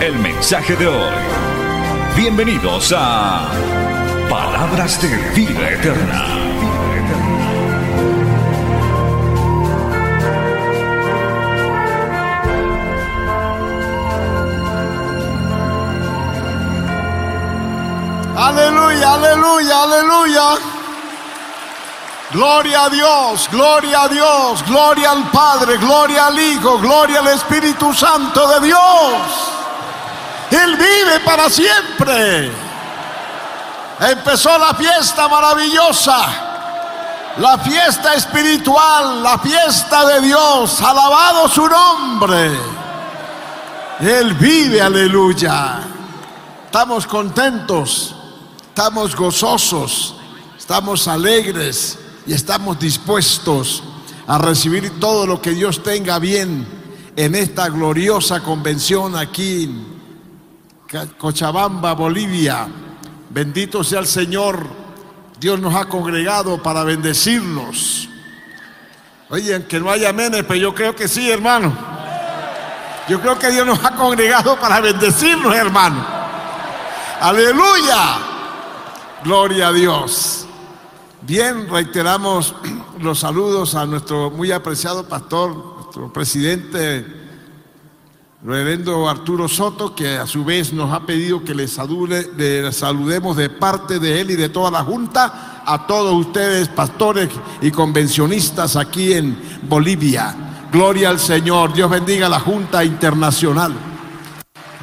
el mensaje de hoy. Bienvenidos a Palabras de Vida Eterna. Aleluya, aleluya, aleluya. Gloria a Dios, gloria a Dios, gloria al Padre, gloria al Hijo, gloria al Espíritu Santo de Dios. Él vive para siempre. Empezó la fiesta maravillosa, la fiesta espiritual, la fiesta de Dios. Alabado su nombre. Él vive, aleluya. Estamos contentos, estamos gozosos, estamos alegres y estamos dispuestos a recibir todo lo que Dios tenga bien en esta gloriosa convención aquí Cochabamba, Bolivia. Bendito sea el Señor. Dios nos ha congregado para bendecirnos. Oye, que no haya menes, pero yo creo que sí, hermano. Yo creo que Dios nos ha congregado para bendecirnos, hermano. Aleluya. Gloria a Dios. Bien, reiteramos los saludos a nuestro muy apreciado pastor, nuestro presidente reverendo Arturo Soto, que a su vez nos ha pedido que le, salude, le saludemos de parte de él y de toda la Junta a todos ustedes, pastores y convencionistas aquí en Bolivia. Gloria al Señor. Dios bendiga a la Junta Internacional.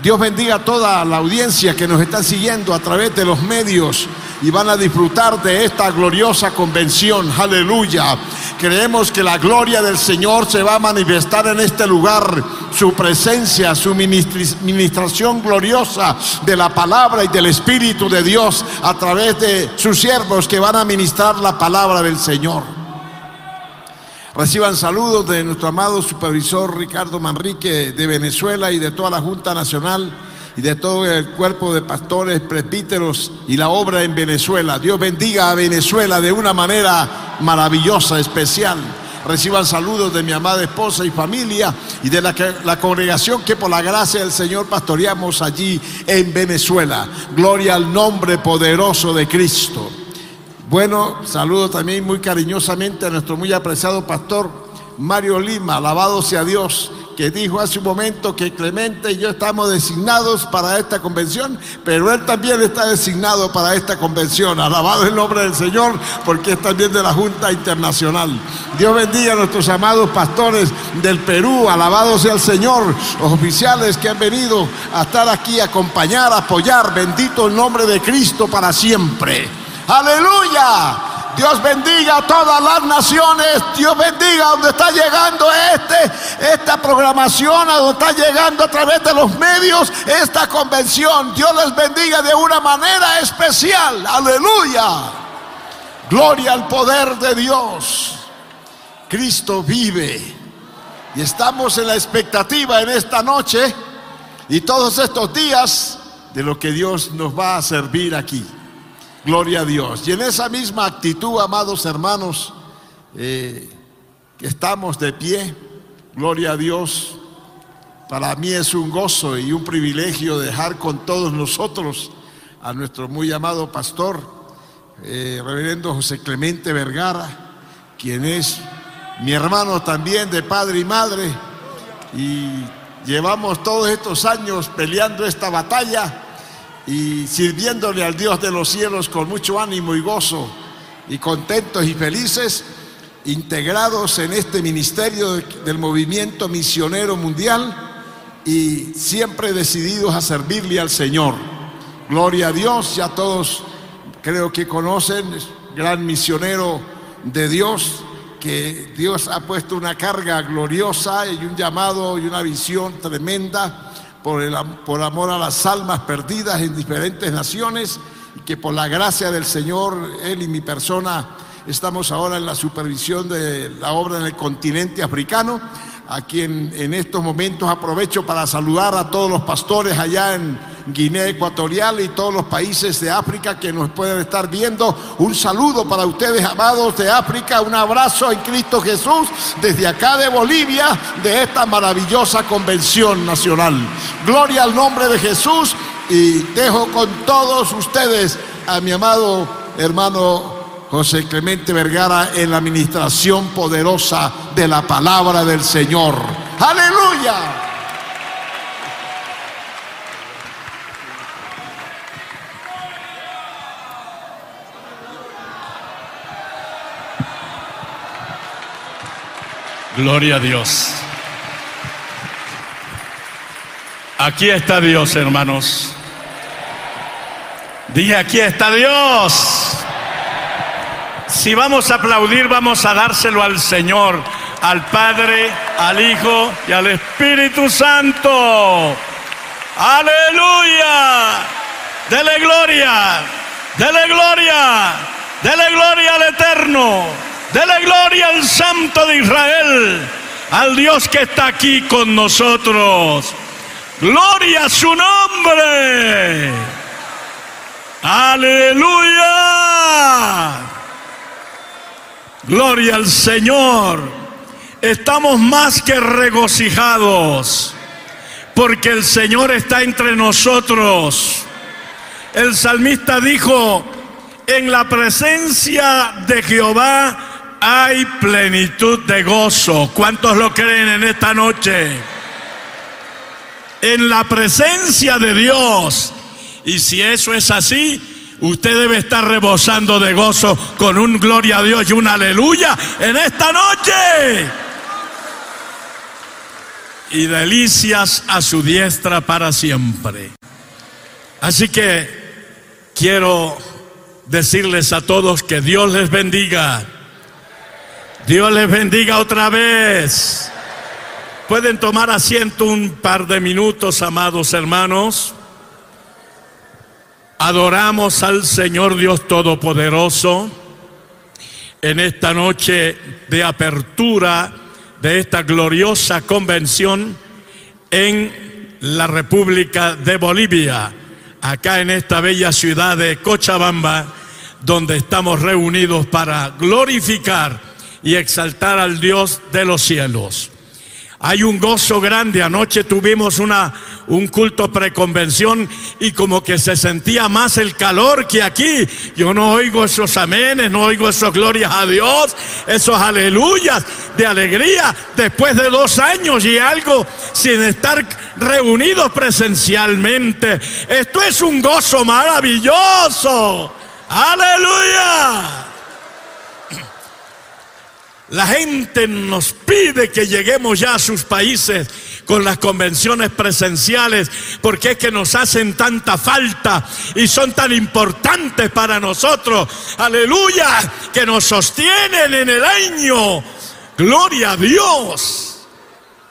Dios bendiga a toda la audiencia que nos está siguiendo a través de los medios y van a disfrutar de esta gloriosa convención. Aleluya. Creemos que la gloria del Señor se va a manifestar en este lugar. Su presencia, su ministración gloriosa de la palabra y del Espíritu de Dios a través de sus siervos que van a ministrar la palabra del Señor. Reciban saludos de nuestro amado supervisor Ricardo Manrique de Venezuela y de toda la Junta Nacional y de todo el cuerpo de pastores, presbíteros y la obra en Venezuela. Dios bendiga a Venezuela de una manera maravillosa, especial. Reciban saludos de mi amada esposa y familia y de la, la, congregación que por la gracia del Señor pastoreamos allí en Venezuela. Gloria al nombre poderoso de Cristo. Bueno, saludo también muy cariñosamente a nuestro muy apreciado pastor Mario Lima, alabado sea Dios, que dijo hace un momento que Clemente y yo estamos designados para esta convención, pero él también está designado para esta convención. Alabado el nombre del Señor, porque es también de la Junta Internacional. Dios bendiga a nuestros amados pastores del Perú, alabado sea el Señor, los oficiales que han venido a estar aquí, a acompañar, a apoyar. Bendito el nombre de Cristo para siempre. Aleluya. Dios bendiga a todas las naciones. Dios bendiga a donde está llegando este, esta programación, a donde está llegando a través de los medios esta convención. Dios les bendiga de una manera especial. Aleluya. Gloria al poder de Dios. Cristo vive. Y estamos en la expectativa en esta noche y todos estos días de lo que Dios nos va a servir aquí. Gloria a Dios. Y en esa misma actitud, amados hermanos, eh, que estamos de pie, gloria a Dios. Para mí es un gozo y un privilegio dejar con todos nosotros a nuestro muy amado pastor, eh, reverendo José Clemente Vergara, quien es mi hermano también de padre y madre. Y llevamos todos estos años peleando esta batalla y sirviéndole al Dios de los cielos con mucho ánimo y gozo y contentos y felices, integrados en este ministerio del movimiento misionero mundial y siempre decididos a servirle al Señor. Gloria a Dios, ya todos creo que conocen, gran misionero de Dios, que Dios ha puesto una carga gloriosa y un llamado y una visión tremenda por, el, amor a las almas perdidas en diferentes naciones y que por la gracia del Señor, Él y mi persona, estamos ahora en la supervisión de la obra en el continente africano a quien en estos momentos aprovecho para saludar a todos los pastores allá en Guinea Ecuatorial y todos los países de África que nos pueden estar viendo. Un saludo para ustedes, amados de África, un abrazo en Cristo Jesús desde acá de Bolivia, de esta maravillosa convención nacional. Gloria al nombre de Jesús y dejo con todos ustedes a mi amado hermano José Clemente Vergara en la administración poderosa de la palabra del Señor. Aleluya. Gloria a Dios. Aquí está Dios, hermanos. Dije, aquí está Dios. Si vamos a aplaudir, vamos a dárselo al Señor, al Padre, al Hijo y al Espíritu Santo. Aleluya. Dele gloria. Dele gloria. Dele gloria al Eterno. Dele gloria al Santo de Israel. Al Dios que está aquí con nosotros. Gloria a su nombre. Aleluya. Gloria al Señor. Estamos más que regocijados porque el Señor está entre nosotros. El salmista dijo, en la presencia de Jehová hay plenitud de gozo. ¿Cuántos lo creen en esta noche? En la presencia de Dios. Y si eso es así, Usted debe estar rebosando de gozo con un gloria a Dios y un aleluya en esta noche. Y delicias a su diestra para siempre. Así que quiero decirles a todos que Dios les bendiga. Dios les bendiga otra vez. Pueden tomar asiento un par de minutos, amados hermanos. Adoramos al Señor Dios Todopoderoso en esta noche de apertura de esta gloriosa convención en la República de Bolivia, acá en esta bella ciudad de Cochabamba, donde estamos reunidos para glorificar y exaltar al Dios de los cielos. Hay un gozo grande. Anoche tuvimos una, un culto preconvención y como que se sentía más el calor que aquí. Yo no oigo esos amenes, no oigo esos glorias a Dios, esos aleluyas de alegría después de dos años y algo sin estar reunidos presencialmente. Esto es un gozo maravilloso. Aleluya. La gente nos pide que lleguemos ya a sus países con las convenciones presenciales porque es que nos hacen tanta falta y son tan importantes para nosotros. Aleluya, que nos sostienen en el año. Gloria a Dios.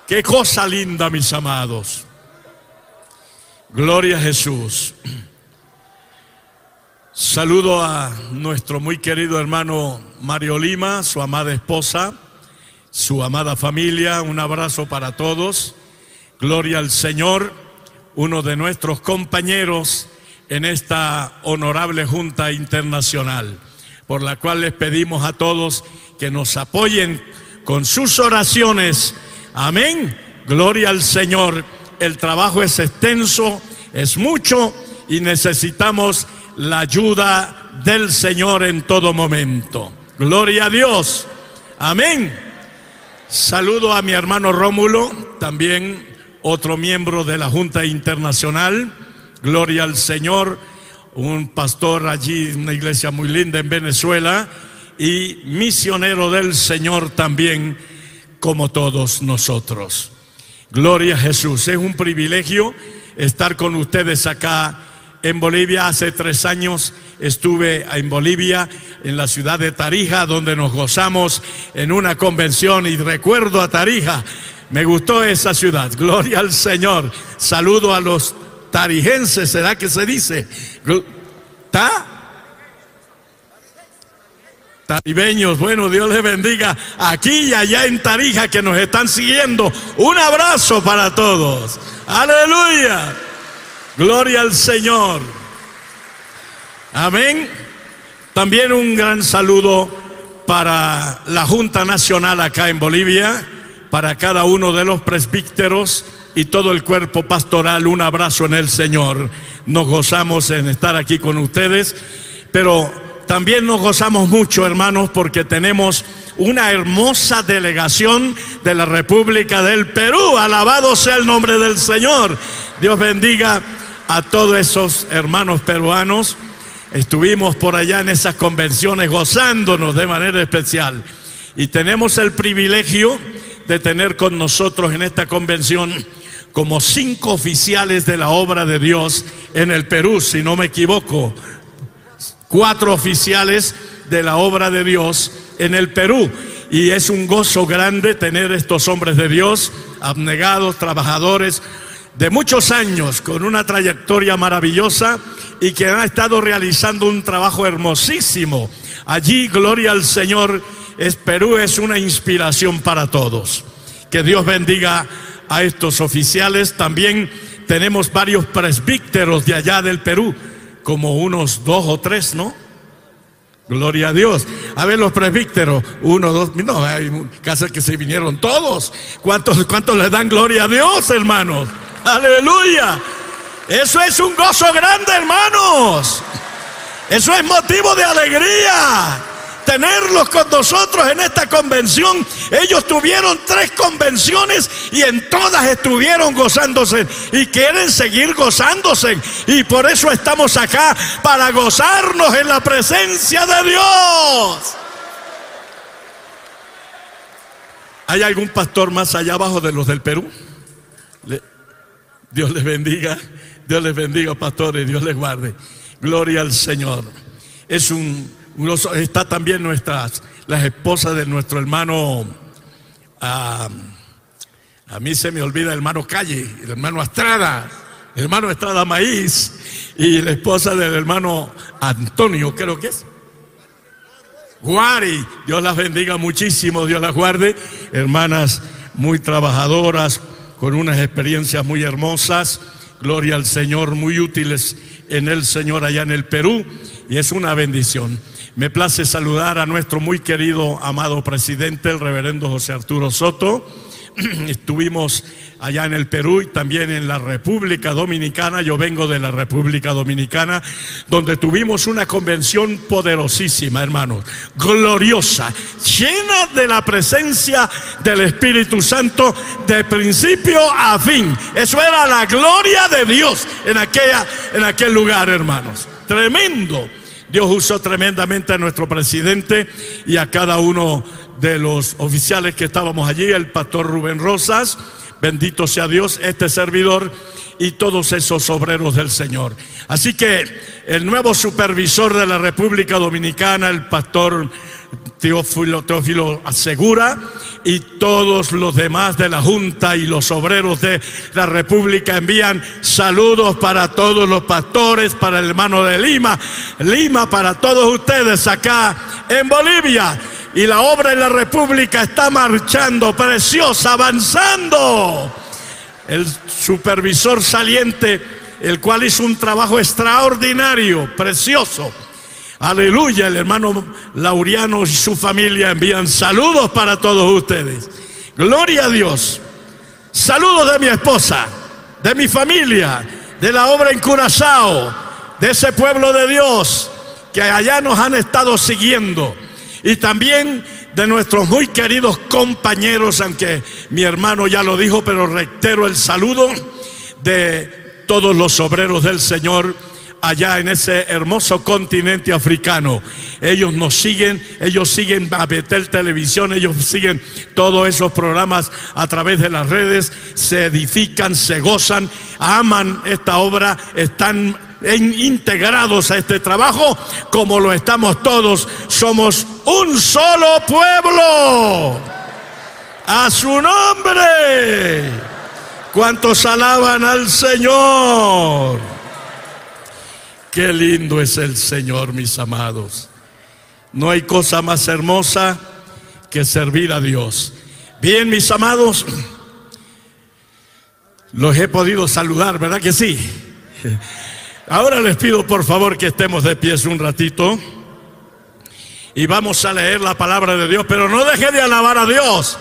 Qué cosa linda, mis amados. Gloria a Jesús. Saludo a nuestro muy querido hermano Mario Lima, su amada esposa, su amada familia. Un abrazo para todos. Gloria al Señor, uno de nuestros compañeros en esta honorable Junta Internacional, por la cual les pedimos a todos que nos apoyen con sus oraciones. Amén. Gloria al Señor. El trabajo es extenso, es mucho y necesitamos la ayuda del Señor en todo momento. Gloria a Dios. Amén. Saludo a mi hermano Rómulo, también otro miembro de la Junta Internacional. Gloria al Señor, un pastor allí una iglesia muy linda en Venezuela y misionero del Señor también, como todos nosotros. Gloria a Jesús. Es un privilegio estar con ustedes acá en Bolivia. Hace tres años estuve en Bolivia, en la ciudad de Tarija, donde nos gozamos en una convención y recuerdo a Tarija. Me gustó esa ciudad. Gloria al Señor. Saludo a los tarijenses, ¿será que se dice? ¿Está? Taribeños, bueno, Dios les bendiga aquí y allá en Tarija que nos están siguiendo. Un abrazo para todos. Aleluya. Gloria al Señor. Amén. También un gran saludo para la Junta Nacional acá en Bolivia, para cada uno de los presbíteros y todo el cuerpo pastoral. Un abrazo en el Señor. Nos gozamos en estar aquí con ustedes, pero también nos gozamos mucho, hermanos, porque tenemos una hermosa delegación de la República del Perú. Alabado sea el nombre del Señor. Dios bendiga a todos esos hermanos peruanos. Estuvimos por allá en esas convenciones gozándonos de manera especial. Y tenemos el privilegio de tener con nosotros en esta convención como cinco oficiales de la obra de Dios en el Perú, si no me equivoco. Cuatro oficiales de la obra de Dios en el Perú. Y es un gozo grande tener estos hombres de Dios, abnegados, trabajadores, de muchos años, con una trayectoria maravillosa y que han estado realizando un trabajo hermosísimo. Allí, gloria al Señor, Perú es una inspiración para todos. Que Dios bendiga a estos oficiales. También tenemos varios presbíteros de allá del Perú, como unos dos o tres, ¿no? Gloria a Dios. A ver los presbíteros, uno, dos, no, hay casas que se vinieron todos. ¿Cuántos, cuántos le dan gloria a Dios, hermanos? Aleluya. Eso es un gozo grande, hermanos. Eso es motivo de alegría. Tenerlos con nosotros en esta convención. Ellos tuvieron tres convenciones y en todas estuvieron gozándose y quieren seguir gozándose. Y por eso estamos acá para gozarnos en la presencia de Dios. ¿Hay algún pastor más allá abajo de los del Perú? Dios les bendiga. Dios les bendiga, pastores, Dios les guarde. Gloria al Señor. Es un, está también nuestras, las esposas de nuestro hermano, a, a mí se me olvida el hermano Calle, el hermano Estrada, el hermano Estrada Maíz y la esposa del hermano Antonio, creo que es. Guari, Dios las bendiga muchísimo, Dios las guarde. Hermanas muy trabajadoras, con unas experiencias muy hermosas gloria al Señor, muy útiles en el Señor allá en el Perú y es una bendición. Me place saludar a nuestro muy querido, amado presidente, el reverendo José Arturo Soto. Estuvimos allá en el Perú y también en la República Dominicana. Yo vengo de la República Dominicana, donde tuvimos una convención poderosísima, hermanos, gloriosa, llena de la presencia del Espíritu Santo de principio a fin. Eso era la gloria de Dios en, aquella, en aquel lugar, hermanos. Tremendo. Dios usó tremendamente a nuestro presidente y a cada uno de los oficiales que estábamos allí, el pastor Rubén Rosas, Bendito sea Dios, este servidor y todos esos obreros del Señor. Así que el nuevo supervisor de la República Dominicana, el pastor Teófilo, Teófilo Asegura, y todos los demás de la Junta y los obreros de la República envían saludos para todos los pastores, para el hermano de Lima, Lima para todos ustedes acá en Bolivia y la obra en la República está marchando, preciosa, avanzando. El supervisor saliente, el cual hizo un trabajo extraordinario, precioso. Aleluya, el hermano Lauriano y su familia envían saludos para todos ustedes. Gloria a Dios. Saludos de mi esposa, de mi familia, de la obra en Curazao, de ese pueblo de Dios que allá nos han estado siguiendo y también de nuestros muy queridos compañeros, aunque mi hermano ya lo dijo, pero reitero el saludo de todos los obreros del Señor allá en ese hermoso continente africano. Ellos nos siguen, ellos siguen a Betel Televisión, ellos siguen todos esos programas a través de las redes, se edifican, se gozan, aman esta obra, están integrados a este trabajo, como lo estamos todos, somos un solo pueblo. A su nombre. ¿Cuántos alaban al Señor? Qué lindo es el Señor, mis amados. No hay cosa más hermosa que servir a Dios. Bien, mis amados, los he podido saludar, ¿verdad que sí? Ahora les pido por favor que estemos de pies un ratito y vamos a leer la palabra de Dios, pero no deje de alabar a Dios,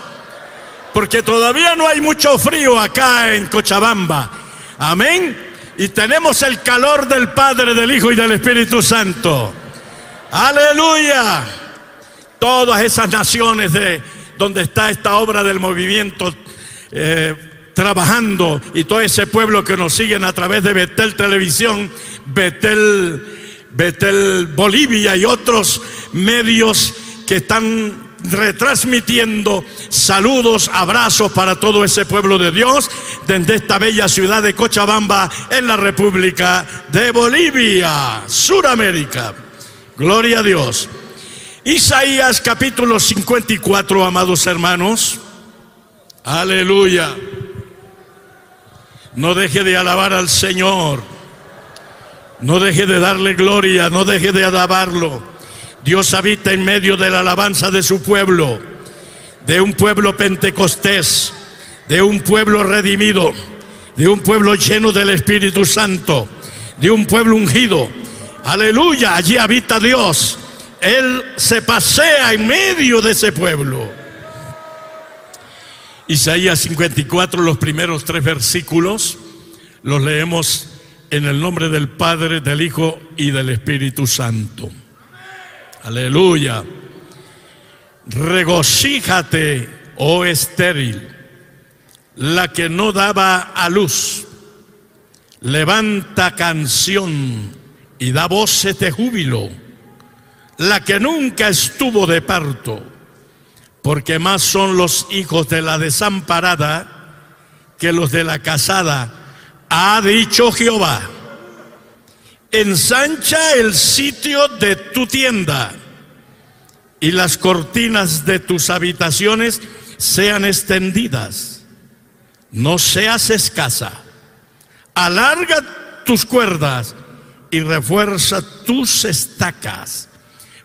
porque todavía no hay mucho frío acá en Cochabamba. Amén. Y tenemos el calor del Padre, del Hijo y del Espíritu Santo. Aleluya. Todas esas naciones de donde está esta obra del movimiento eh, trabajando y todo ese pueblo que nos siguen a través de Betel Televisión, Betel Betel Bolivia y otros medios que están retransmitiendo saludos, abrazos para todo ese pueblo de Dios desde esta bella ciudad de Cochabamba en la República de Bolivia, Suramérica. Gloria a Dios. Isaías capítulo 54, amados hermanos. Aleluya. No deje de alabar al Señor. No deje de darle gloria, no deje de alabarlo. Dios habita en medio de la alabanza de su pueblo, de un pueblo pentecostés, de un pueblo redimido, de un pueblo lleno del Espíritu Santo, de un pueblo ungido. Aleluya, allí habita Dios. Él se pasea en medio de ese pueblo. Isaías 54, los primeros tres versículos, los leemos en el nombre del Padre, del Hijo y del Espíritu Santo. Aleluya. Regocíjate, oh estéril, la que no daba a luz. Levanta canción y da voces de júbilo, la que nunca estuvo de parto, porque más son los hijos de la desamparada que los de la casada ha dicho Jehová, ensancha el sitio de tu tienda y las cortinas de tus habitaciones sean extendidas. No seas escasa. Alarga tus cuerdas y refuerza tus estacas,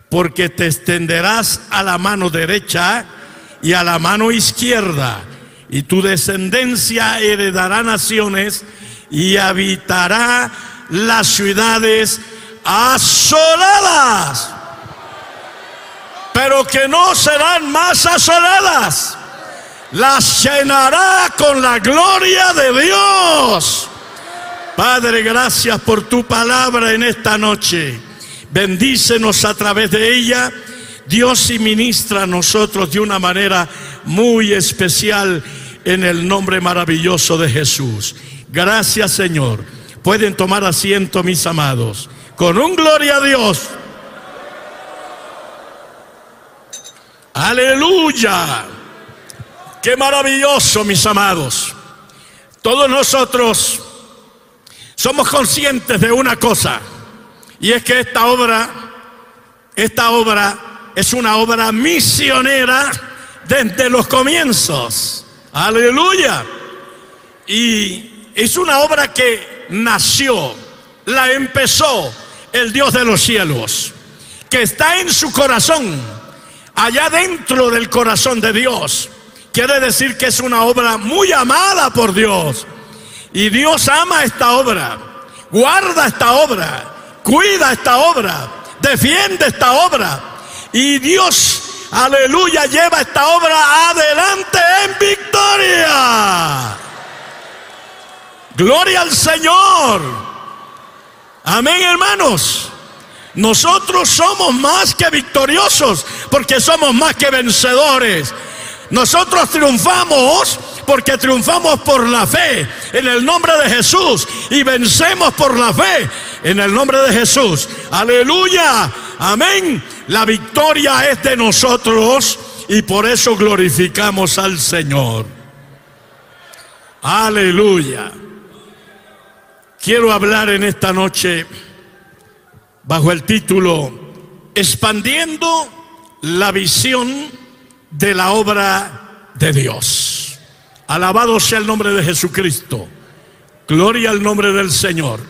porque te extenderás a la mano derecha y a la mano izquierda, y tu descendencia heredará naciones y habitará las ciudades asoladas, pero que no serán más asoladas. Las llenará con la gloria de Dios. Padre, gracias por tu palabra en esta noche. Bendícenos a través de ella. Dios y ministra a nosotros de una manera muy especial en el nombre maravilloso de Jesús. Gracias Señor. Pueden tomar asiento mis amados. Con un gloria a Dios. Aleluya. Qué maravilloso mis amados. Todos nosotros somos conscientes de una cosa. Y es que esta obra, esta obra es una obra misionera desde los comienzos. Aleluya. Y es una obra que nació, la empezó el Dios de los cielos, que está en su corazón, allá dentro del corazón de Dios. Quiere decir que es una obra muy amada por Dios. Y Dios ama esta obra, guarda esta obra, cuida esta obra, defiende esta obra. Y Dios, aleluya, lleva esta obra adelante en victoria. Gloria al Señor. Amén, hermanos. Nosotros somos más que victoriosos porque somos más que vencedores. Nosotros triunfamos porque triunfamos por la fe en el nombre de Jesús y vencemos por la fe en el nombre de Jesús. Aleluya. Amén. La victoria es de nosotros y por eso glorificamos al Señor. Aleluya. Quiero hablar en esta noche bajo el título Expandiendo la visión de la obra de Dios. Alabado sea el nombre de Jesucristo. Gloria al nombre del Señor.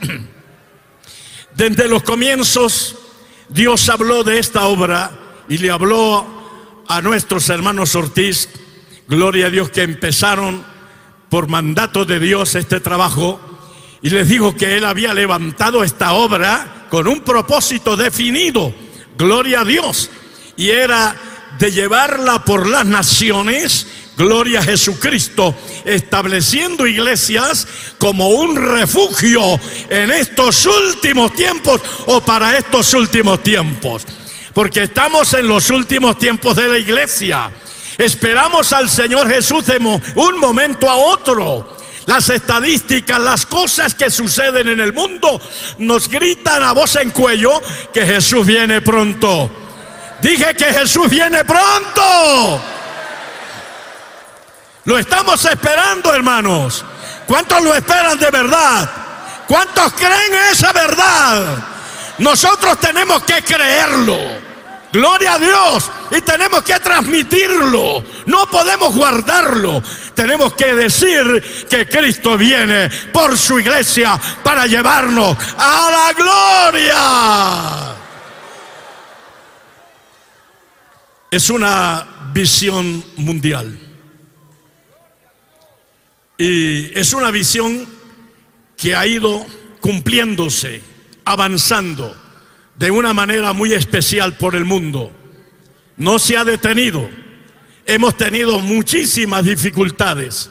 Desde los comienzos, Dios habló de esta obra y le habló a nuestros hermanos Ortiz, gloria a Dios, que empezaron por mandato de Dios este trabajo y les dijo que Él había levantado esta obra con un propósito definido, gloria a Dios, y era de llevarla por las naciones, gloria a Jesucristo, estableciendo iglesias como un refugio en estos últimos tiempos o para estos últimos tiempos. Porque estamos en los últimos tiempos de la iglesia. Esperamos al Señor Jesús de un momento a otro. Las estadísticas, las cosas que suceden en el mundo nos gritan a voz en cuello que Jesús viene pronto. Dije que Jesús viene pronto. Lo estamos esperando, hermanos. ¿Cuántos lo esperan de verdad? ¿Cuántos creen esa verdad? Nosotros tenemos que creerlo. Gloria a Dios. Y tenemos que transmitirlo. No podemos guardarlo. Tenemos que decir que Cristo viene por su iglesia para llevarnos a la gloria. Es una visión mundial. Y es una visión que ha ido cumpliéndose, avanzando de una manera muy especial por el mundo. No se ha detenido. Hemos tenido muchísimas dificultades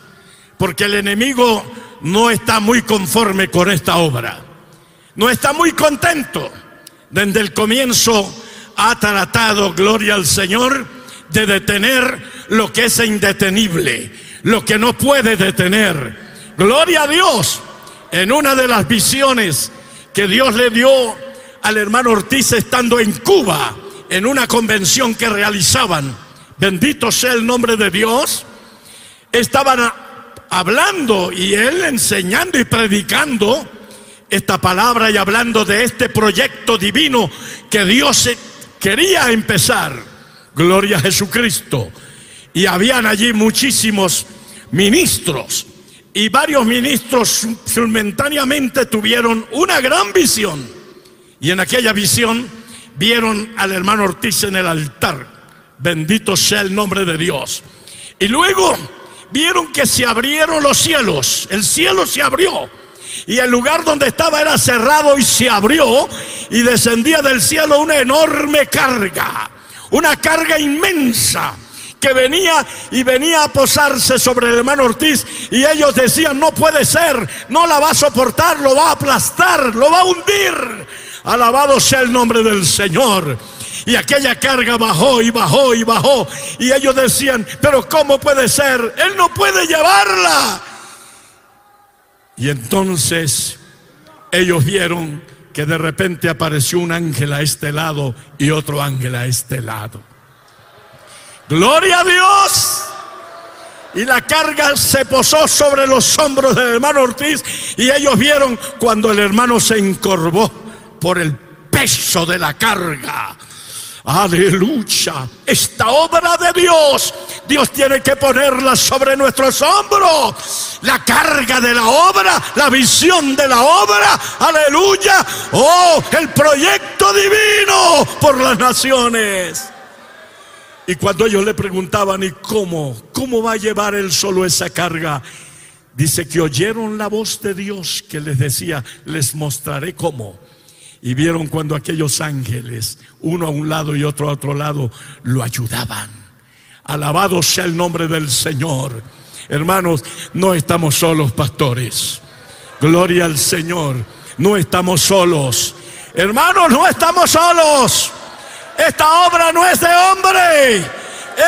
porque el enemigo no está muy conforme con esta obra. No está muy contento. Desde el comienzo ha tratado, gloria al Señor, de detener lo que es indetenible, lo que no puede detener. Gloria a Dios. En una de las visiones que Dios le dio al hermano Ortiz estando en Cuba, en una convención que realizaban, bendito sea el nombre de Dios, estaban hablando y él enseñando y predicando esta palabra y hablando de este proyecto divino que Dios quería empezar, gloria a Jesucristo, y habían allí muchísimos ministros, y varios ministros simultáneamente tuvieron una gran visión, y en aquella visión vieron al hermano Ortiz en el altar, bendito sea el nombre de Dios, y luego vieron que se abrieron los cielos, el cielo se abrió, y el lugar donde estaba era cerrado y se abrió. Y descendía del cielo una enorme carga, una carga inmensa que venía y venía a posarse sobre el hermano Ortiz. Y ellos decían, no puede ser, no la va a soportar, lo va a aplastar, lo va a hundir. Alabado sea el nombre del Señor. Y aquella carga bajó y bajó y bajó. Y ellos decían, pero ¿cómo puede ser? Él no puede llevarla. Y entonces ellos vieron que de repente apareció un ángel a este lado y otro ángel a este lado. Gloria a Dios. Y la carga se posó sobre los hombros del hermano Ortiz y ellos vieron cuando el hermano se encorvó por el peso de la carga. Aleluya. Esta obra de Dios, Dios tiene que ponerla sobre nuestros hombros. La carga de la obra, la visión de la obra. Aleluya. Oh, el proyecto divino por las naciones. Y cuando ellos le preguntaban, ¿y cómo? ¿Cómo va a llevar él solo esa carga? Dice que oyeron la voz de Dios que les decía, les mostraré cómo y vieron cuando aquellos ángeles, uno a un lado y otro a otro lado, lo ayudaban. Alabado sea el nombre del Señor. Hermanos, no estamos solos, pastores. Gloria al Señor. No estamos solos. Hermanos, no estamos solos. Esta obra no es de hombre.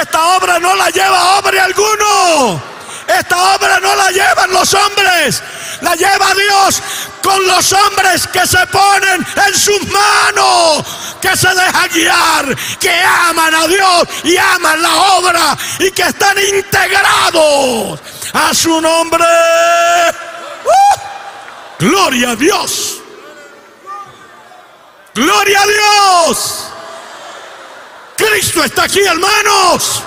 Esta obra no la lleva hombre alguno. Esta obra no la llevan los hombres, la lleva Dios con los hombres que se ponen en sus manos, que se dejan guiar, que aman a Dios y aman la obra y que están integrados a su nombre. ¡Uh! Gloria a Dios. Gloria a Dios. Cristo está aquí, hermanos.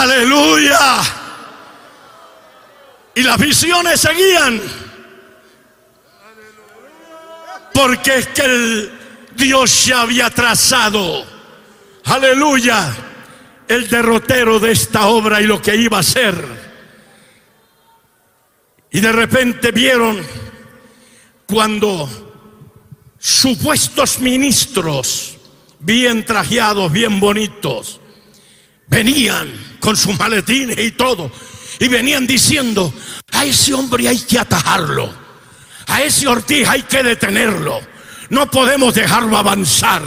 Aleluya. Y las visiones seguían. Porque es que el Dios ya había trazado. Aleluya. El derrotero de esta obra y lo que iba a ser. Y de repente vieron cuando supuestos ministros, bien trajeados, bien bonitos, venían con sus maletines y todo, y venían diciendo, a ese hombre hay que atajarlo, a ese Ortiz hay que detenerlo, no podemos dejarlo avanzar.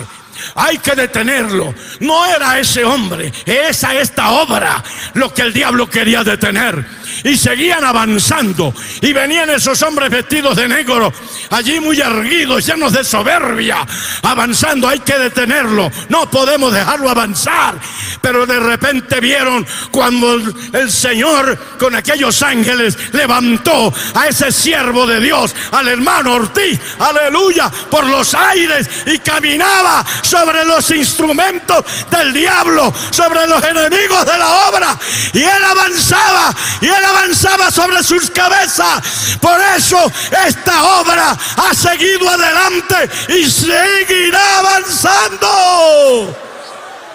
Hay que detenerlo. No era ese hombre, esa esta obra lo que el diablo quería detener y seguían avanzando. Y venían esos hombres vestidos de negro, allí muy erguidos, llenos de soberbia, avanzando. Hay que detenerlo, no podemos dejarlo avanzar. Pero de repente vieron cuando el Señor con aquellos ángeles levantó a ese siervo de Dios, al hermano Ortiz, aleluya, por los aires y caminaba sobre los instrumentos del diablo, sobre los enemigos de la obra. Y él avanzaba, y él avanzaba sobre sus cabezas. Por eso esta obra ha seguido adelante y seguirá avanzando.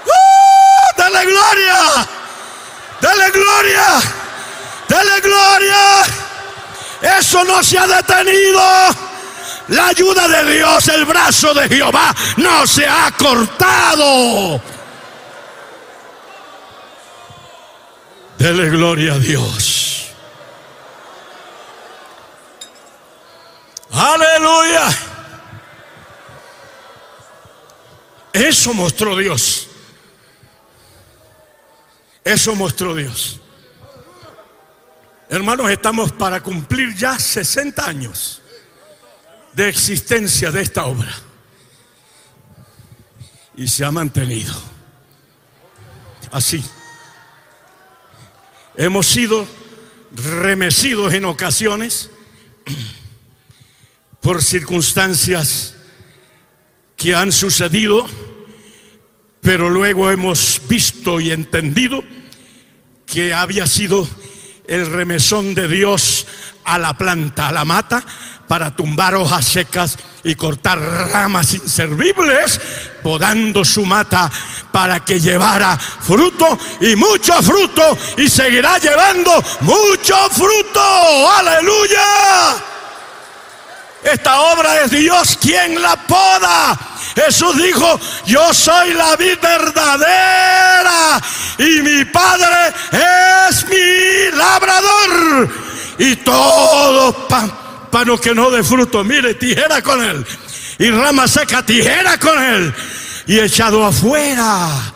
¡Uh! ¡Dale gloria! ¡Dale gloria! ¡Dale gloria! Eso no se ha detenido. La ayuda de Dios, el brazo de Jehová no se ha cortado. Dele gloria a Dios. Aleluya. Eso mostró Dios. Eso mostró Dios. Hermanos, estamos para cumplir ya 60 años de existencia de esta obra. Y se ha mantenido así. Hemos sido remecidos en ocasiones por circunstancias que han sucedido, pero luego hemos visto y entendido que había sido el remesón de Dios a la planta, a la mata, para tumbar hojas secas y cortar ramas inservibles, podando su mata para que llevara fruto y mucho fruto y seguirá llevando mucho fruto. Aleluya. Esta obra es Dios quien la poda. Jesús dijo, yo soy la vid verdadera y mi Padre es mi labrador. Y todo pámpano que no dé fruto, mire, tijera con él. Y rama seca, tijera con él. Y echado afuera,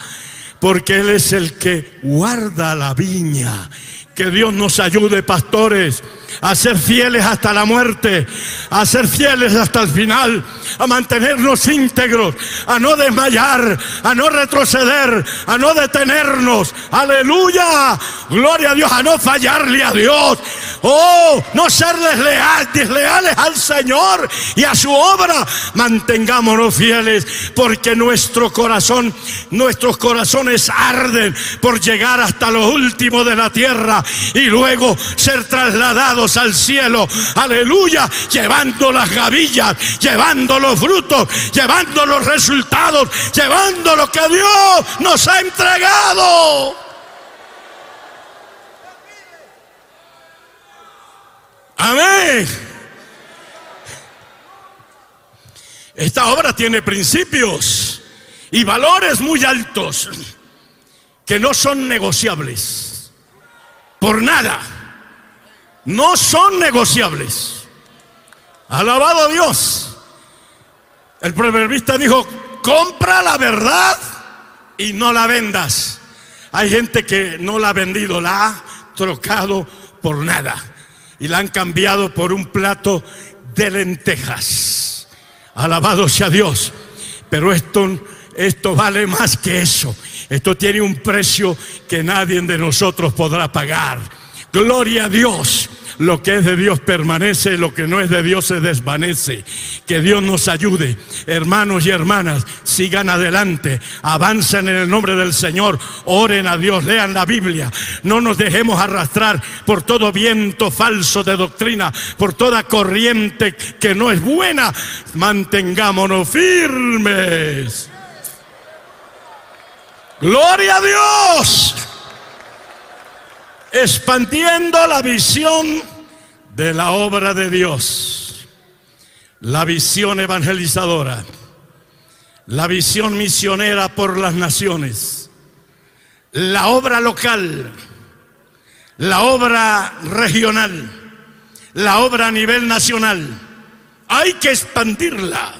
porque Él es el que guarda la viña. Que Dios nos ayude, pastores a ser fieles hasta la muerte, a ser fieles hasta el final, a mantenernos íntegros, a no desmayar, a no retroceder, a no detenernos. Aleluya. Gloria a Dios, a no fallarle a Dios. Oh, no ser desleal, desleales al Señor y a su obra. Mantengámonos fieles porque nuestro corazón, nuestros corazones arden por llegar hasta lo último de la tierra y luego ser trasladados al cielo. Aleluya. Llevando las gavillas, llevando los frutos, llevando los resultados, llevando lo que Dios nos ha entregado. Amén. Esta obra tiene principios y valores muy altos que no son negociables. Por nada. No son negociables. Alabado a Dios. El proverbista dijo, compra la verdad y no la vendas. Hay gente que no la ha vendido, la ha trocado por nada y la han cambiado por un plato de lentejas. Alabado sea Dios. Pero esto, esto vale más que eso. Esto tiene un precio que nadie de nosotros podrá pagar. Gloria a Dios. lo que es de Dios permanece, lo que no es de Dios se desvanece. Que Dios nos ayude. Hermanos y hermanas, sigan adelante, avancen en el nombre del Señor, oren a Dios, lean la Biblia. No nos dejemos arrastrar por todo viento falso de doctrina, por toda corriente que no es buena. Mantengámonos firmes. Gloria a Dios expandiendo la visión de la obra de Dios, la visión evangelizadora, la visión misionera por las naciones, la obra local, la obra regional, la obra a nivel nacional. Hay que expandirla.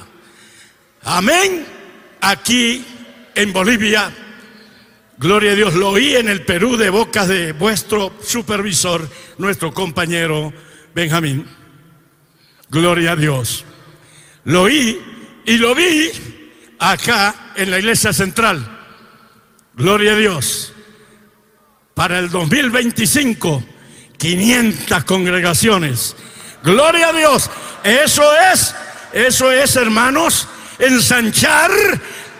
Amén. Aquí en Bolivia Gloria a Dios, lo oí en el Perú de boca de vuestro supervisor, nuestro compañero Benjamín. Gloria a Dios. Lo oí y lo vi acá en la iglesia central. Gloria a Dios. Para el 2025, 500 congregaciones. Gloria a Dios. Eso es, eso es, hermanos, ensanchar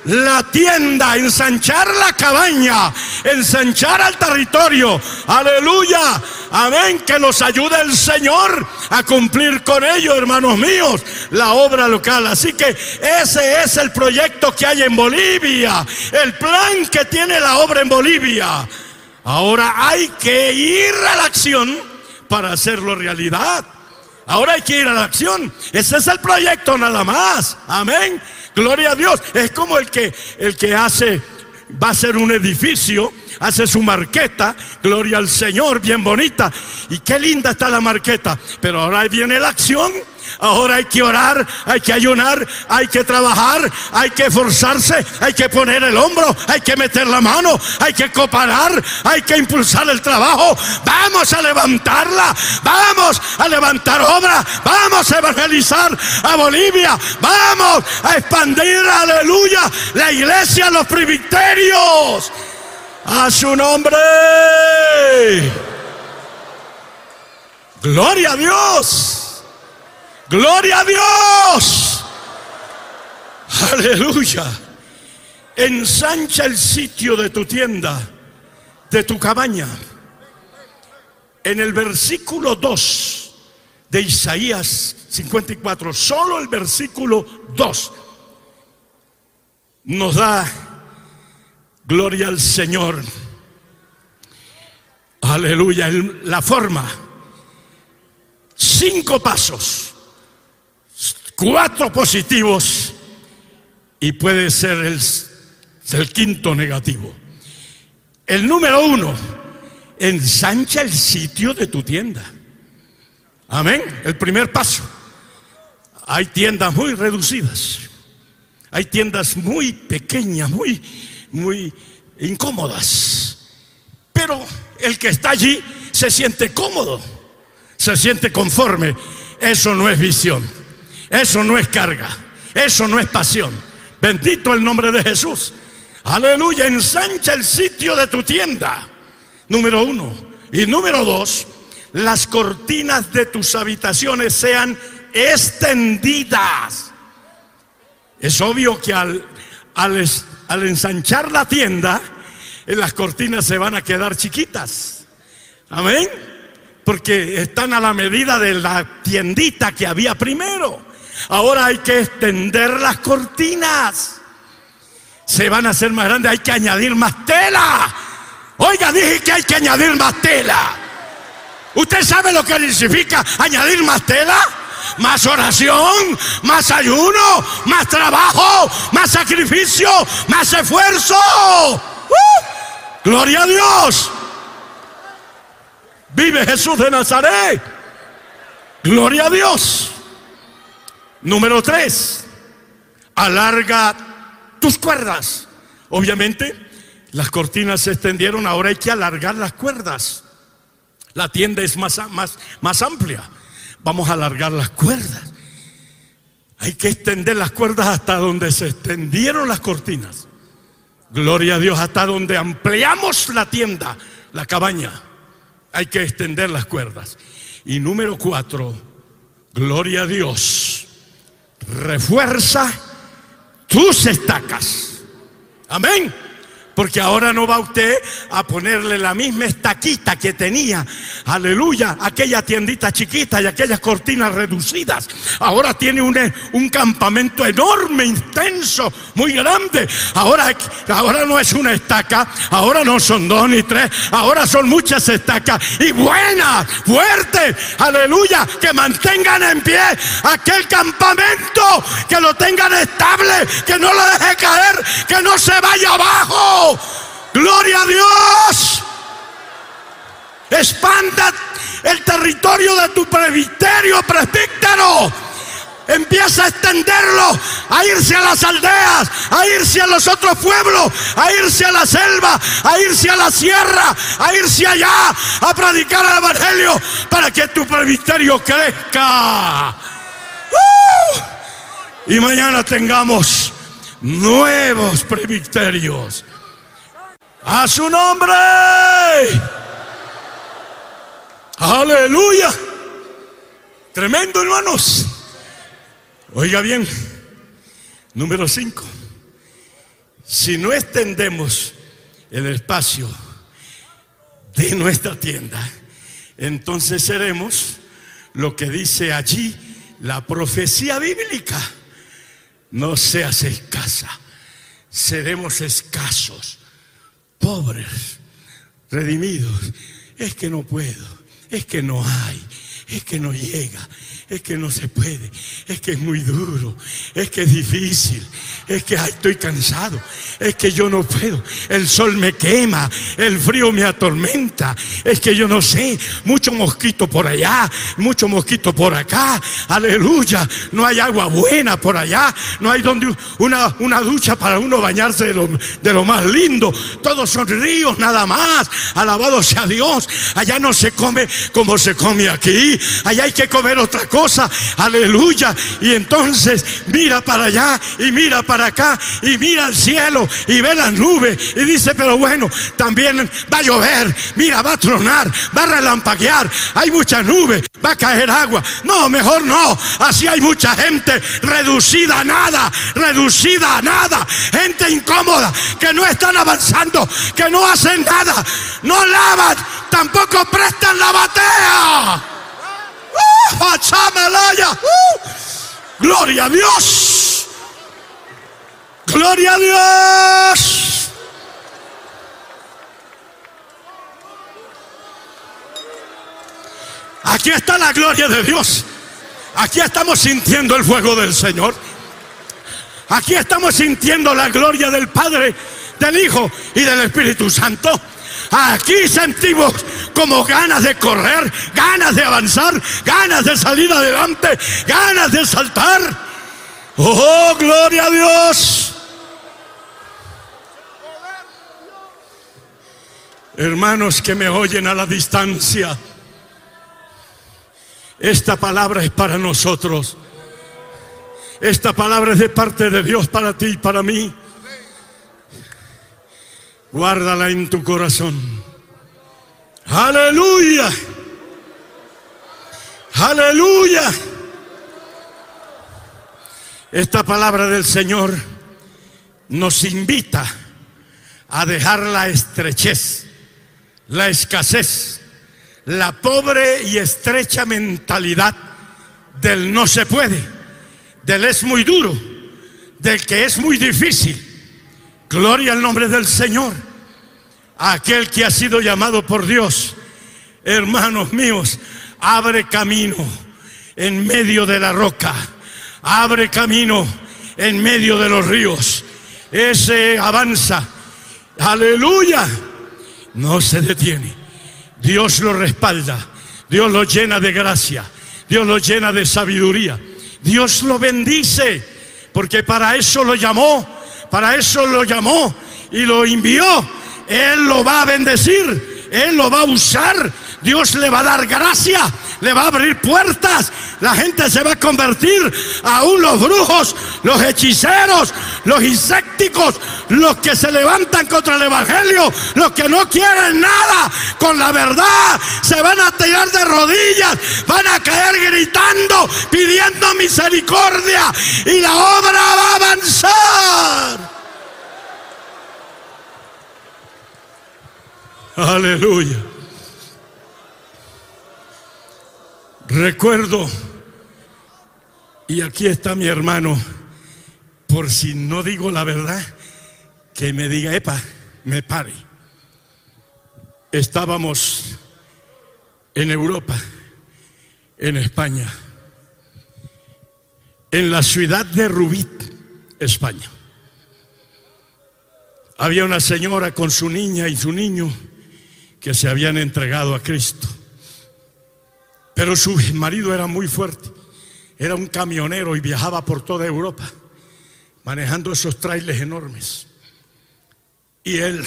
la tienda, ensanchar la cabaña, ensanchar al territorio. Aleluya. Amén. Que nos ayude el Señor a cumplir con ello, hermanos míos, la obra local. Así que ese es el proyecto que hay en Bolivia, el plan que tiene la obra en Bolivia. Ahora hay que ir a la acción para hacerlo realidad. Ahora hay que ir a la acción. Ese es el proyecto nada más. Amén. Gloria a Dios. Es como el que, el que hace, va a ser un edificio, hace su marqueta, gloria al Señor, bien bonita. Y qué linda está la marqueta. Pero ahora viene la acción Ahora hay que orar, hay que ayunar, hay que trabajar, hay que esforzarse, hay que poner el hombro, hay que meter la mano, hay que cooperar, hay que impulsar el trabajo. Vamos a levantarla, vamos a levantar obra, vamos a evangelizar a Bolivia, vamos a expandir, aleluya, la iglesia, los presbiterios. A su nombre. Gloria a Dios. Gloria a Dios. Aleluya. Ensancha el sitio de tu tienda, de tu cabaña. En el versículo 2 de Isaías 54, solo el versículo 2 nos da gloria al Señor. Aleluya, la forma. Cinco pasos cuatro positivos y puede ser el, quinto negativo. El número uno, ensancha el sitio de tu tienda. Amén. El primer paso. Hay tiendas muy reducidas. Hay tiendas muy pequeñas, muy, muy incómodas. Pero el que está allí se siente cómodo, se siente conforme. Eso no es visión. Eso no es carga. Eso no es pasión. Bendito el nombre de Jesús. Aleluya. Ensancha el sitio de tu tienda. Número uno. Y número dos. Las cortinas de tus habitaciones sean extendidas. Es obvio que al, al, al ensanchar la tienda, las cortinas se van a quedar chiquitas. Amén. Porque están a la medida de la tiendita que había primero. Ahora hay que extender las cortinas. Se van a hacer más grandes, hay que añadir más tela. Oiga, dije que hay que añadir más tela. ¿Usted sabe lo que significa añadir más tela? Más oración, más ayuno, más trabajo, más sacrificio, más esfuerzo. ¡Uh! Gloria a Dios. Vive Jesús de Nazaret. Gloria a Dios. Número tres, alarga tus cuerdas. Obviamente, las cortinas se extendieron, ahora hay que alargar las cuerdas. La tienda es más, más, más amplia. Vamos a alargar las cuerdas. Hay que extender las cuerdas hasta donde se extendieron las cortinas. Gloria a Dios, hasta donde ampliamos la tienda, la cabaña. Hay que extender las cuerdas. Y número cuatro, gloria a Dios, refuerza tus estacas. Amén. Porque ahora no va usted a ponerle la misma estaquita que tenía, aleluya, aquella tiendita chiquita y aquellas cortinas reducidas. Ahora tiene un, un campamento enorme, intenso, muy grande. Ahora, ahora no es una estaca, ahora no son dos ni tres, ahora son muchas estacas y buenas, fuertes, aleluya, que mantengan en pie aquel campamento, que lo tengan estable, que no lo deje caer, que no se vaya abajo. Gloria a Dios. Expanda el territorio de tu presbiterio, presbítero. Empieza a extenderlo, a irse a las aldeas, a irse a los otros pueblos, a irse a la selva, a irse a la sierra, a irse allá, a predicar el Evangelio para que tu presbiterio crezca. ¡Uh! Y mañana tengamos nuevos presbiterios. A su nombre. Aleluya. Tremendo, hermanos. Oiga bien. Número 5. Si no extendemos el espacio de nuestra tienda, entonces seremos lo que dice allí la profecía bíblica. No seas escasa, seremos escasos pobres, redimidos. Es que no puedo, es que no hay, es que no llega, es que no se puede, es que es muy duro, es que es difícil, es que estoy cansado, es que yo no puedo, el sol me quema, el frío me atormenta, es que yo no sé, mucho mosquito por allá, mucho mosquito por acá, aleluya, no hay agua buena por allá, no hay donde una, una ducha para uno bañarse de lo, de lo más lindo, todos son ríos nada más, alabado sea Dios, allá no se come como se come aquí, allá hay que comer otra cosa aleluya. Y entonces mira para allá y mira para acá y mira al cielo y ve las nubes y dice, pero bueno, también va a llover, mira, va a tronar, va a relampaguear, hay mucha nube, va a caer agua. No, mejor no, así hay mucha gente reducida a nada, reducida a nada, gente incómoda, que no están avanzando, que no hacen nada, no lavan, tampoco prestan la batea. ¡Uh! Gloria a Dios. Gloria a Dios. Aquí está la gloria de Dios. Aquí estamos sintiendo el fuego del Señor. Aquí estamos sintiendo la gloria del Padre, del Hijo y del Espíritu Santo. Aquí sentimos como ganas de correr, ganas de avanzar, ganas de salir adelante, ganas de saltar. Oh, gloria a Dios. Hermanos que me oyen a la distancia, esta palabra es para nosotros. Esta palabra es de parte de Dios para ti y para mí. Guárdala en tu corazón. Aleluya. Aleluya. Esta palabra del Señor nos invita a dejar la estrechez, la escasez, la pobre y estrecha mentalidad del no se puede, del es muy duro, del que es muy difícil. Gloria al nombre del Señor. Aquel que ha sido llamado por Dios, hermanos míos, abre camino en medio de la roca, abre camino en medio de los ríos. Ese avanza, aleluya, no se detiene. Dios lo respalda, Dios lo llena de gracia, Dios lo llena de sabiduría, Dios lo bendice, porque para eso lo llamó, para eso lo llamó y lo envió. Él lo va a bendecir, Él lo va a usar, Dios le va a dar gracia, le va a abrir puertas. La gente se va a convertir, aún los brujos, los hechiceros, los insecticos, los que se levantan contra el Evangelio, los que no quieren nada con la verdad, se van a tirar de rodillas, van a caer gritando, pidiendo misericordia y la obra va a avanzar. Aleluya. Recuerdo, y aquí está mi hermano, por si no digo la verdad, que me diga, epa, me pare. Estábamos en Europa, en España, en la ciudad de Rubí, España. Había una señora con su niña y su niño que se habían entregado a Cristo. Pero su marido era muy fuerte. Era un camionero y viajaba por toda Europa, manejando esos trailers enormes. Y él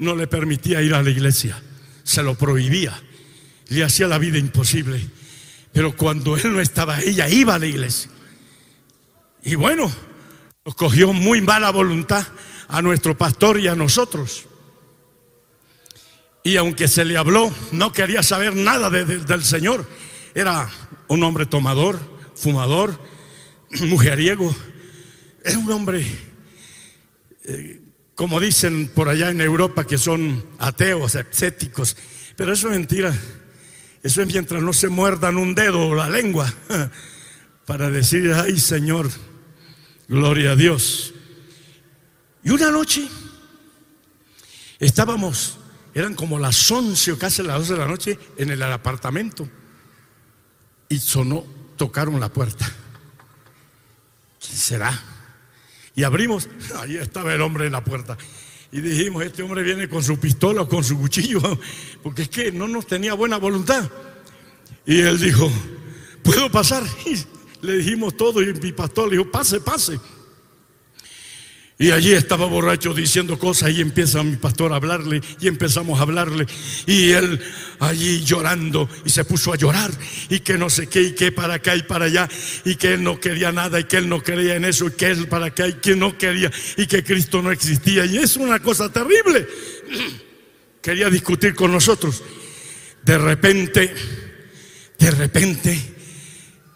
no le permitía ir a la iglesia, se lo prohibía, le hacía la vida imposible. Pero cuando él no estaba, ella iba a la iglesia. Y bueno, nos cogió muy mala voluntad a nuestro pastor y a nosotros. Y aunque se le habló, no quería saber nada del Señor. Era un hombre tomador, fumador, mujeriego. Era un hombre, eh, como dicen por allá en Europa, que son ateos, escépticos. Pero eso es mentira. Eso es mientras no se muerdan un dedo o la lengua para decir, ay Señor, gloria a Dios. Y una noche estábamos eran como las 11 o casi las 12 de la noche en el apartamento. Y sonó, tocaron la puerta. ¿Quién será? Y abrimos, ahí estaba el hombre en la puerta. Y dijimos, este hombre viene con su pistola o con su cuchillo, porque es que no nos tenía buena voluntad. Y él dijo, ¿puedo pasar? Y le dijimos todo y mi pastor le dijo, pase, pase. Y allí estaba borracho diciendo cosas y empieza mi pastor a hablarle y empezamos a hablarle y él allí llorando y se puso a llorar y que no sé qué y que para acá y para allá y que él no quería nada y que él no creía en eso y que él para acá y que no quería y que Cristo no existía y es una cosa terrible. Quería discutir con nosotros. De repente, de repente,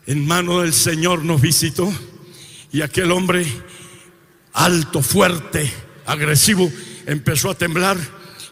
en mano del Señor nos visitó y aquel hombre alto, fuerte, agresivo, empezó a temblar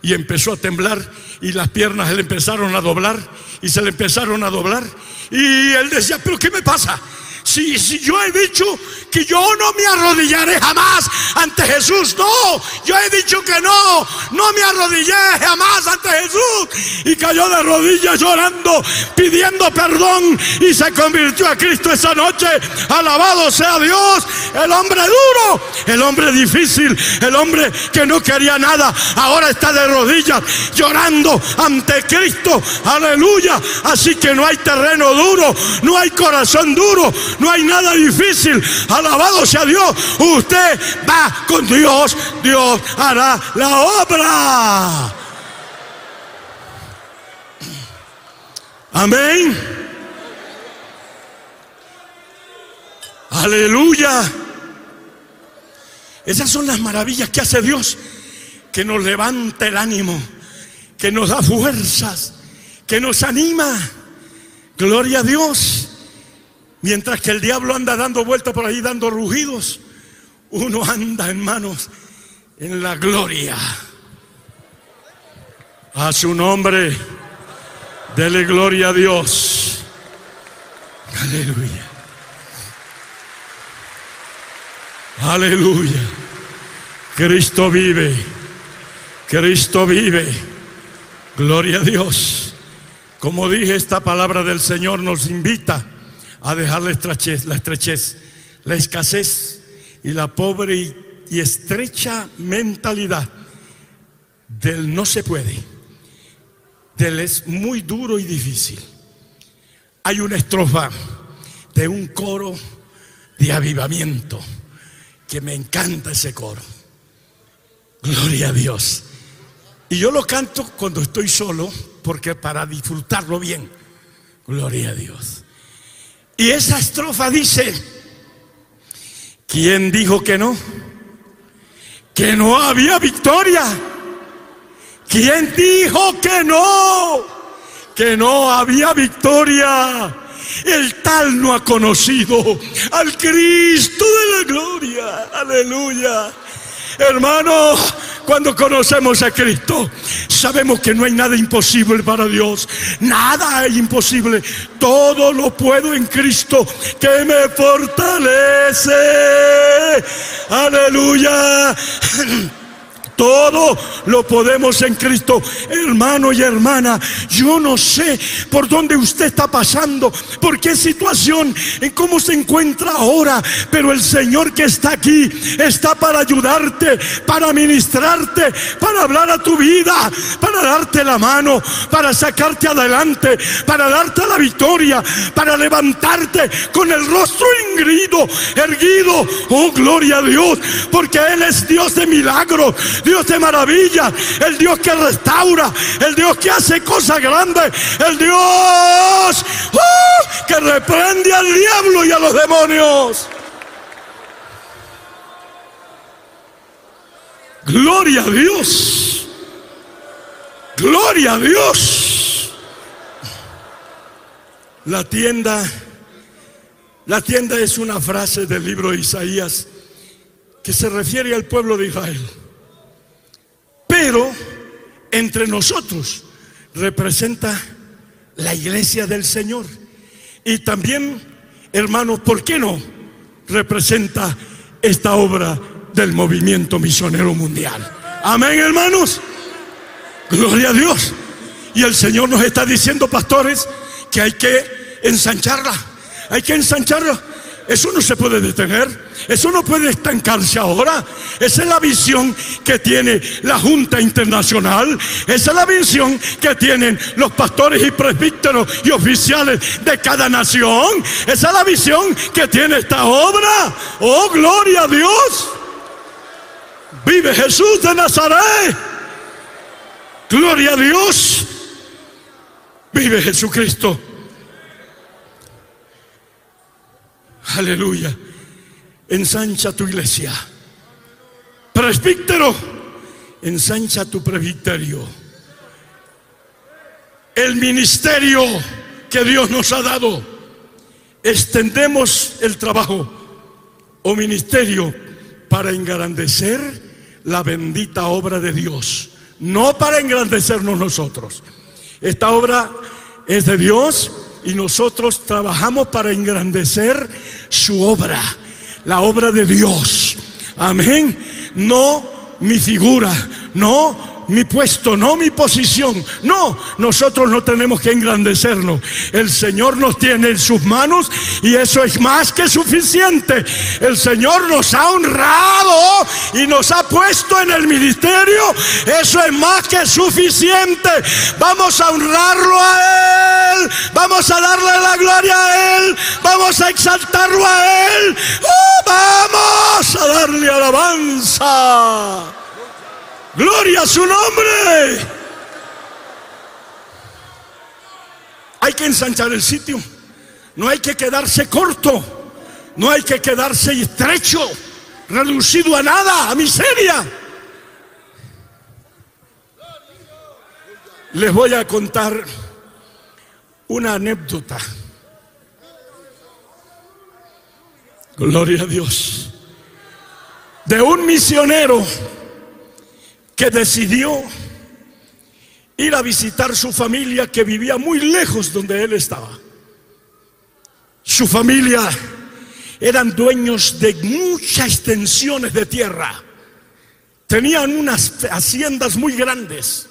y empezó a temblar y las piernas le empezaron a doblar y se le empezaron a doblar y él decía, pero ¿qué me pasa? Si, si yo he dicho que yo no me arrodillaré jamás ante Jesús, no, yo he dicho que no, no me arrodillé jamás ante Jesús. Y cayó de rodillas llorando, pidiendo perdón y se convirtió a Cristo esa noche. Alabado sea Dios, el hombre duro, el hombre difícil, el hombre que no quería nada, ahora está de rodillas llorando ante Cristo. Aleluya. Así que no hay terreno duro, no hay corazón duro, no hay nada difícil. Alabado sea Dios. Usted va con Dios. Dios hará la obra. Amén. Aleluya. Esas son las maravillas que hace Dios, que nos levanta el ánimo, que nos da fuerzas, que nos anima. Gloria a Dios. Mientras que el diablo anda dando vueltas por ahí, dando rugidos, uno anda, en manos en la gloria. A su nombre, dele gloria a Dios. Aleluya. Aleluya. Cristo vive. Cristo vive. Gloria a Dios. Como dije, esta palabra del Señor nos invita a dejar la estrechez, la estrechez, la escasez y la pobre y, y estrecha mentalidad del no se puede, del es muy duro y difícil. Hay una estrofa de un coro de avivamiento que me encanta ese coro. Gloria a Dios. Y yo lo canto cuando estoy solo porque para disfrutarlo bien Gloria a Dios. Y esa estrofa dice, ¿quién dijo que no? Que no había victoria. ¿Quién dijo que no? Que no había victoria. El tal no ha conocido al Cristo de la gloria. Aleluya. Hermano, cuando conocemos a Cristo, sabemos que no hay nada imposible para Dios. Nada es imposible. Todo lo puedo en Cristo que me fortalece. Aleluya. Todo lo podemos en Cristo. Hermano y hermana, yo no sé por dónde usted está pasando, por qué situación, en cómo se encuentra ahora, pero el Señor que está aquí está para ayudarte, para ministrarte, para hablar a tu vida, para darte la mano, para sacarte adelante, para darte la victoria, para levantarte con el rostro ingrido, erguido. Oh, gloria a Dios, porque Él es Dios de milagros. Dios de maravilla, el Dios que restaura, el Dios que hace cosas grandes, el Dios ¡uh! que reprende al diablo y a los demonios. Gloria a Dios. Gloria a Dios. La tienda, la tienda es una frase del libro de Isaías que se refiere al pueblo de Israel pero entre nosotros representa la iglesia del Señor. Y también, hermanos, ¿por qué no? Representa esta obra del movimiento misionero mundial. Amén, hermanos. Gloria a Dios. Y el Señor nos está diciendo, pastores, que hay que ensancharla. Hay que ensancharla eso no se puede detener. Eso no puede estancarse ahora. Esa es la visión que tiene la Junta Internacional. Esa es la visión que tienen los pastores y presbíteros y oficiales de cada nación. Esa es la visión que tiene esta obra. Oh, gloria a Dios. Vive Jesús de Nazaret. Gloria a Dios. Vive Jesucristo. Aleluya. Ensancha tu iglesia. Presbítero, ensancha tu presbiterio. El ministerio que Dios nos ha dado. Extendemos el trabajo o ministerio para engrandecer la bendita obra de Dios, no para engrandecernos nosotros. Esta obra es de Dios y nosotros trabajamos para engrandecer su obra, la obra de Dios. Amén. No mi figura, no mi puesto, no mi posición. No, nosotros no tenemos que engrandecernos. El Señor nos tiene en sus manos y eso es más que suficiente. El Señor nos ha honrado y nos ha puesto en el ministerio. Eso es más que suficiente. Vamos a honrarlo a Él. Vamos a darle la gloria a Él. Vamos a exaltarlo a Él. ¡Oh, vamos a darle alabanza. Gloria a su nombre. Hay que ensanchar el sitio. No hay que quedarse corto. No hay que quedarse estrecho, reducido a nada, a miseria. Les voy a contar una anécdota. Gloria a Dios. De un misionero que decidió ir a visitar su familia que vivía muy lejos donde él estaba. Su familia eran dueños de muchas extensiones de tierra. Tenían unas haciendas muy grandes.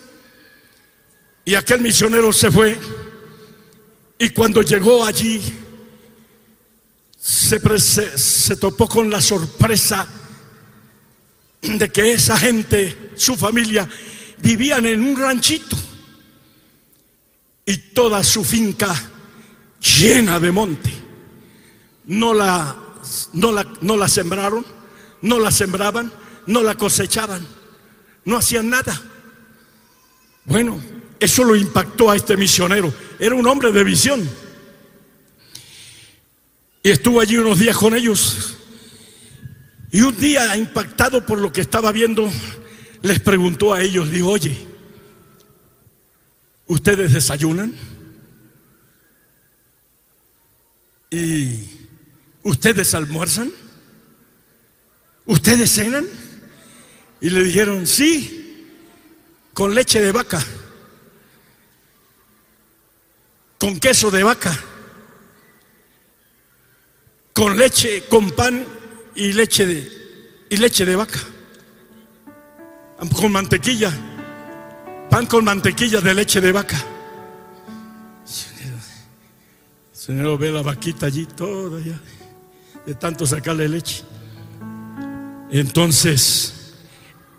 Y aquel misionero se fue. Y cuando llegó allí, se, se, topó con la sorpresa de que esa gente, su familia, vivían en un ranchito y toda su finca llena de monte. No la, no la, no la sembraron, no la sembraban, no la cosechaban, no hacían nada. Bueno, eso lo impactó a este misionero. Era un hombre de visión. Y estuvo allí unos días con ellos. Y un día, impactado por lo que estaba viendo, les preguntó a ellos, dijo, oye, ¿ustedes desayunan? ¿Y ustedes almuerzan? ¿Ustedes cenan? Y le dijeron, sí, con leche de vaca, con queso de vaca, con leche, con pan y leche de, y leche de vaca, con mantequilla, pan con mantequilla de leche de vaca. Señor, ve la vaquita allí toda ya, de tanto sacarle leche. Entonces,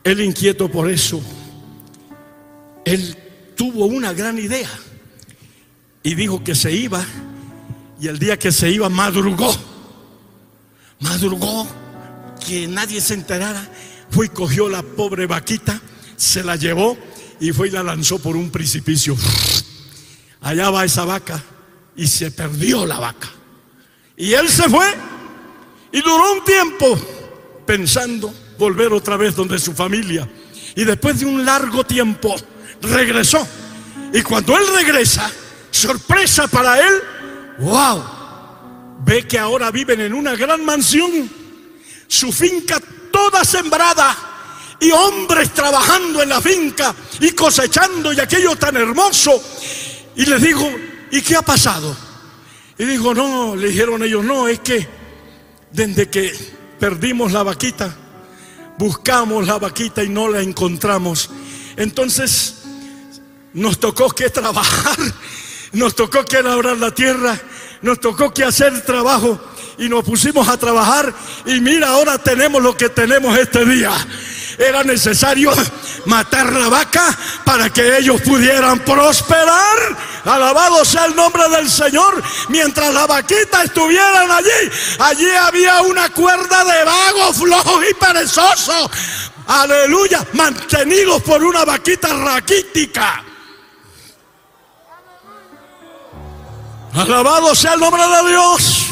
él inquieto por eso, él tuvo una gran idea y dijo que se iba y el día que se iba madrugó madrugó, que nadie se enterara, fue y cogió la pobre vaquita, se la llevó y fue y la lanzó por un precipicio. Allá va esa vaca y se perdió la vaca. Y él se fue y duró un tiempo pensando volver otra vez donde su familia. Y después de un largo tiempo regresó. Y cuando él regresa, sorpresa para él, wow, ve que ahora viven en una gran mansión, su finca toda sembrada y hombres trabajando en la finca y cosechando y aquello tan hermoso. Y les digo, ¿y qué ha pasado? Y dijo, no, le dijeron ellos, no, es que desde que perdimos la vaquita, buscamos la vaquita y no la encontramos. Entonces nos tocó que trabajar, nos tocó que labrar la tierra nos tocó que hacer trabajo y nos pusimos a trabajar y mira, ahora tenemos lo que tenemos este día. Era necesario matar la vaca para que ellos pudieran prosperar. Alabado sea el nombre del Señor. Mientras la vaquita estuvieran allí, allí había una cuerda de vagos, flojos y perezosos. Aleluya, mantenidos por una vaquita raquítica. Alabado sea el nombre de Dios.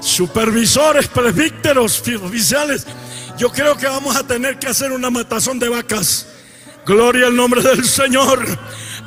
Supervisores, presbíteros, oficiales. Yo creo que vamos a tener que hacer una matazón de vacas. Gloria al nombre del Señor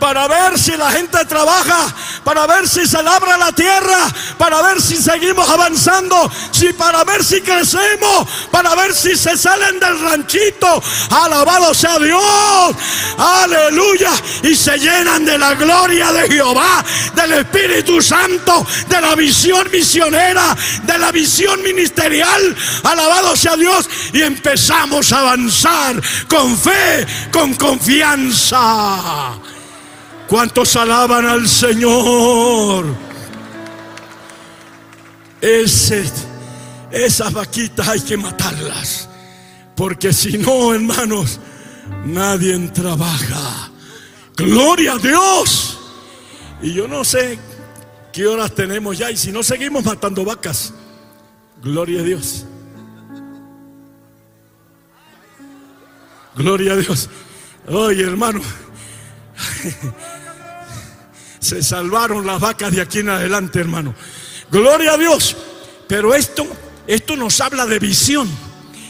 para ver si la gente trabaja, para ver si se labra la tierra, para ver si seguimos avanzando, si para ver si crecemos, para ver si se salen del ranchito. Alabado sea Dios. Aleluya. Y se llenan de la gloria de Jehová, del Espíritu Santo, de la visión misionera, de la visión ministerial. Alabado sea Dios. Y empezamos a avanzar con fe, con confianza. ¿Cuántos alaban al Señor? Ese, esas vaquitas hay que matarlas. Porque si no, hermanos, nadie trabaja. Gloria a Dios. Y yo no sé qué horas tenemos ya. Y si no seguimos matando vacas, gloria a Dios. Gloria a Dios. Oye, hermano. Se salvaron las vacas de aquí en adelante, hermano. Gloria a Dios. Pero esto, esto nos habla de visión.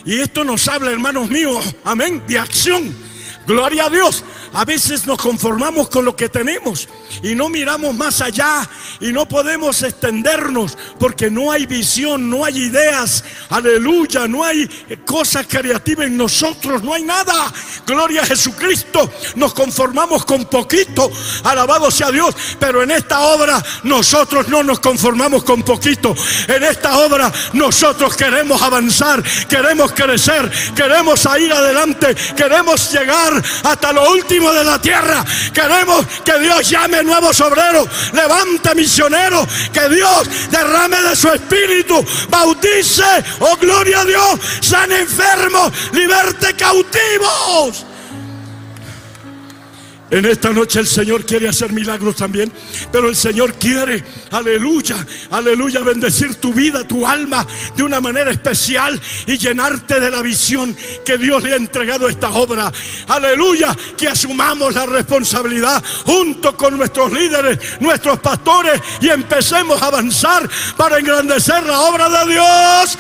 Y esto nos habla, hermanos míos, amén, de acción. Gloria a Dios. A veces nos conformamos con lo que tenemos y no miramos más allá y no podemos extendernos porque no hay visión, no hay ideas, aleluya, no hay cosas creativas en nosotros, no hay nada. Gloria a Jesucristo, nos conformamos con poquito, alabado sea Dios, pero en esta obra nosotros no nos conformamos con poquito. En esta obra nosotros queremos avanzar, queremos crecer, queremos ir adelante, queremos llegar hasta lo último de la tierra. Queremos que Dios llame nuevos obreros, levante misioneros, que Dios derrame de su espíritu, bautice, oh gloria a Dios, sane enfermos, liberte cautivos. En esta noche el Señor quiere hacer milagros también, pero el Señor quiere, aleluya, aleluya, bendecir tu vida, tu alma de una manera especial y llenarte de la visión que Dios le ha entregado a esta obra. Aleluya, que asumamos la responsabilidad junto con nuestros líderes, nuestros pastores y empecemos a avanzar para engrandecer la obra de Dios.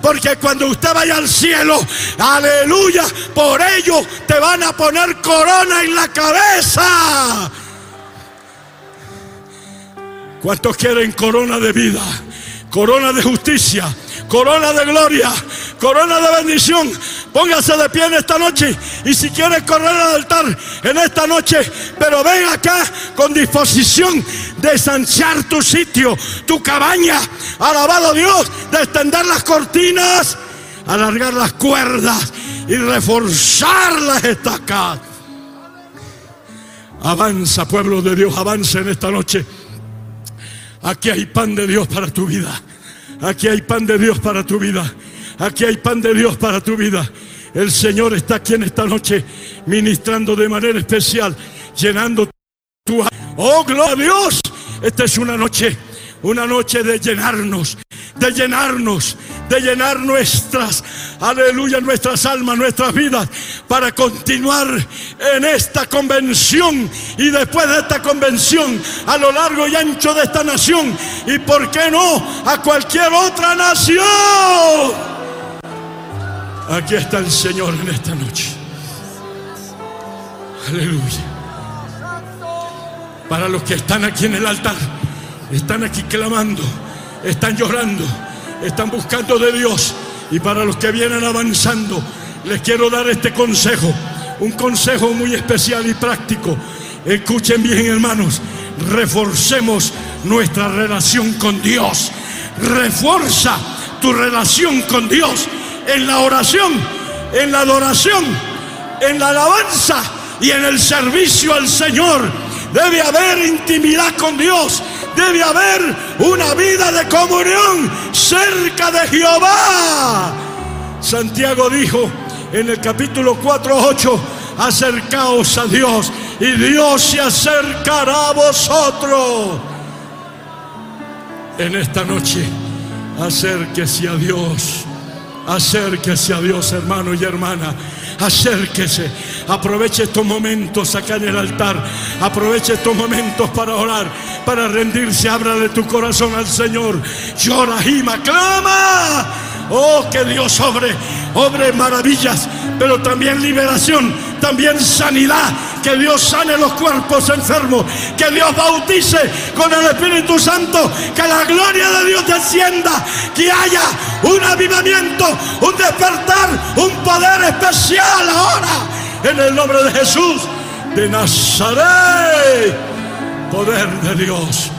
Porque cuando usted vaya al cielo, aleluya, por ello te van a poner corona en la cabeza. ¿Cuántos quieren corona de vida? Corona de justicia, corona de gloria, corona de bendición. Póngase de pie en esta noche y si quiere correr al altar en esta noche, pero ven acá con disposición de ensanchar tu sitio, tu cabaña, alabado Dios, de extender las cortinas, alargar las cuerdas y reforzar las estacas. Avanza, pueblo de Dios, avanza en esta noche. Aquí hay pan de Dios para tu vida. Aquí hay pan de Dios para tu vida. Aquí hay pan de Dios para tu vida. El Señor está aquí en esta noche ministrando de manera especial, llenando tu... Oh, gloria a Dios. Esta es una noche, una noche de llenarnos, de llenarnos, de llenar nuestras, aleluya, nuestras almas, nuestras vidas, para continuar en esta convención y después de esta convención, a lo largo y ancho de esta nación, y por qué no, a cualquier otra nación. Aquí está el Señor en esta noche. Aleluya. Para los que están aquí en el altar, están aquí clamando, están llorando, están buscando de Dios. Y para los que vienen avanzando, les quiero dar este consejo, un consejo muy especial y práctico. Escuchen bien, hermanos, reforcemos nuestra relación con Dios. Refuerza tu relación con Dios en la oración, en la adoración, en la alabanza y en el servicio al Señor. Debe haber intimidad con Dios. Debe haber una vida de comunión cerca de Jehová. Santiago dijo en el capítulo 4, 8, acercaos a Dios y Dios se acercará a vosotros. En esta noche, acérquese a Dios. Acérquese a Dios, hermano y hermana. Acérquese. Aproveche estos momentos acá en el altar. Aproveche estos momentos para orar, para rendirse. Abra de tu corazón al Señor. Llora, gima, clama. Oh, que Dios obre, obre maravillas, pero también liberación, también sanidad. Que Dios sane los cuerpos enfermos, que Dios bautice con el Espíritu Santo, que la gloria de Dios descienda, que haya un avivamiento, un despertar, un poder especial ahora, en el nombre de Jesús de Nazaret. Poder de Dios,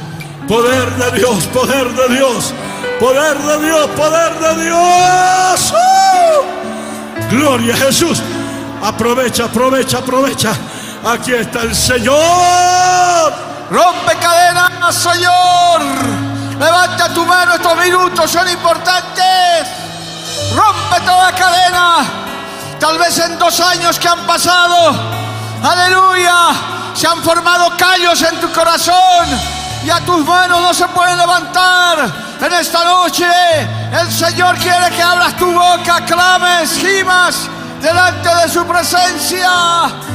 poder de Dios, poder de Dios. Poder de Dios, poder de Dios. ¡Uh! Gloria a Jesús. Aprovecha, aprovecha, aprovecha. Aquí está el Señor. Rompe cadenas, Señor. Levanta tu mano, estos minutos son importantes. Rompe toda cadena. Tal vez en dos años que han pasado, aleluya, se han formado callos en tu corazón y a tus manos no se pueden levantar. En esta noche el Señor quiere que abras tu boca, clames, gimas delante de su presencia.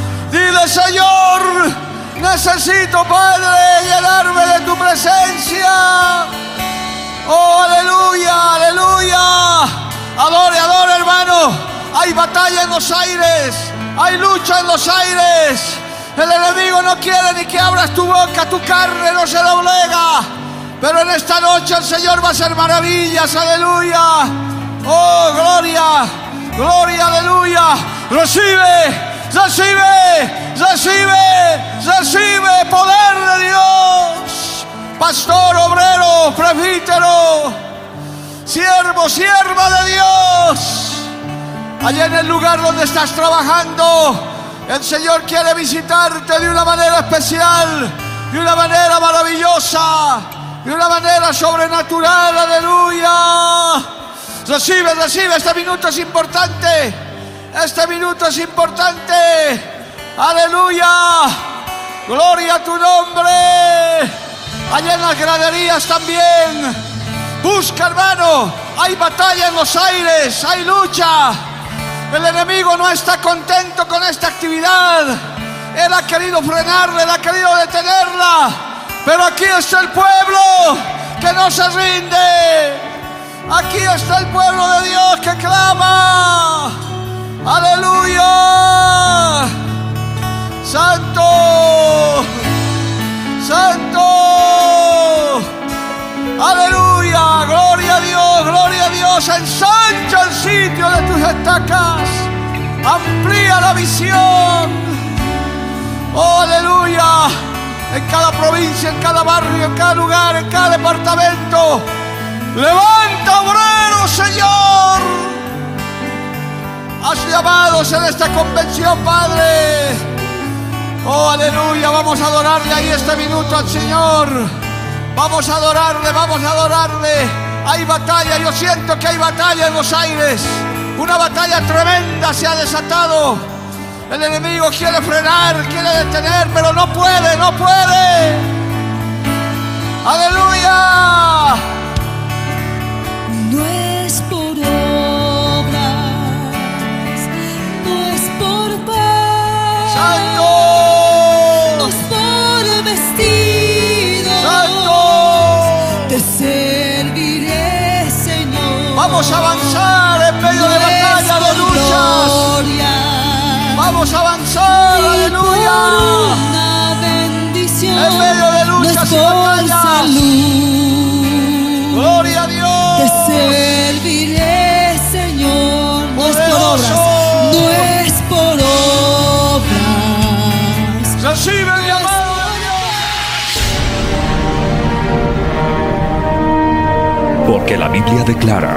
Señor, necesito, Padre, llenarme de tu presencia. Oh, aleluya, aleluya. Adore, adore, hermano. Hay batalla en los aires. Hay lucha en los aires. El enemigo no quiere ni que abras tu boca, tu carne no se doblega. Pero en esta noche el Señor va a hacer maravillas, aleluya. Oh, gloria, gloria, aleluya. Recibe, recibe, recibe, recibe poder de Dios. Pastor, obrero, presbítero, siervo, sierva de Dios. Allá en el lugar donde estás trabajando, el Señor quiere visitarte de una manera especial, de una manera maravillosa de una manera sobrenatural, aleluya. Recibe, recibe, este minuto es importante, este minuto es importante, aleluya. Gloria a tu nombre. Allá en las graderías también. Busca, hermano. Hay batalla en los aires. Hay lucha. El enemigo no está contento con esta actividad. Él ha querido frenarla, él ha querido detenerla. Pero aquí está el pueblo que no se rinde. Aquí está el pueblo de Dios que clama. Aleluya. Santo. Santo. Aleluya. Gloria a Dios. Gloria a Dios. Ensancha el sitio de tus estacas. Amplía la visión. Oh, aleluya. En cada provincia, en cada barrio, en cada lugar, en cada departamento. Levanta obrero, Señor. Has llamados en esta convención, Padre. Oh, aleluya. Vamos a adorarle ahí este minuto al Señor. Vamos a adorarle, vamos a adorarle. Hay batalla, yo siento que hay batalla en los aires. Una batalla tremenda se ha desatado. El enemigo quiere frenar, quiere detener, pero no puede, no puede. Aleluya. Vamos a avanzar, aleluya. una bendición. En medio de luchas no es y por batallas. salud. Gloria a Te Dios. serviré, Señor. No es por obras, no es por obras. Recibe el llamado. Porque la Biblia declara,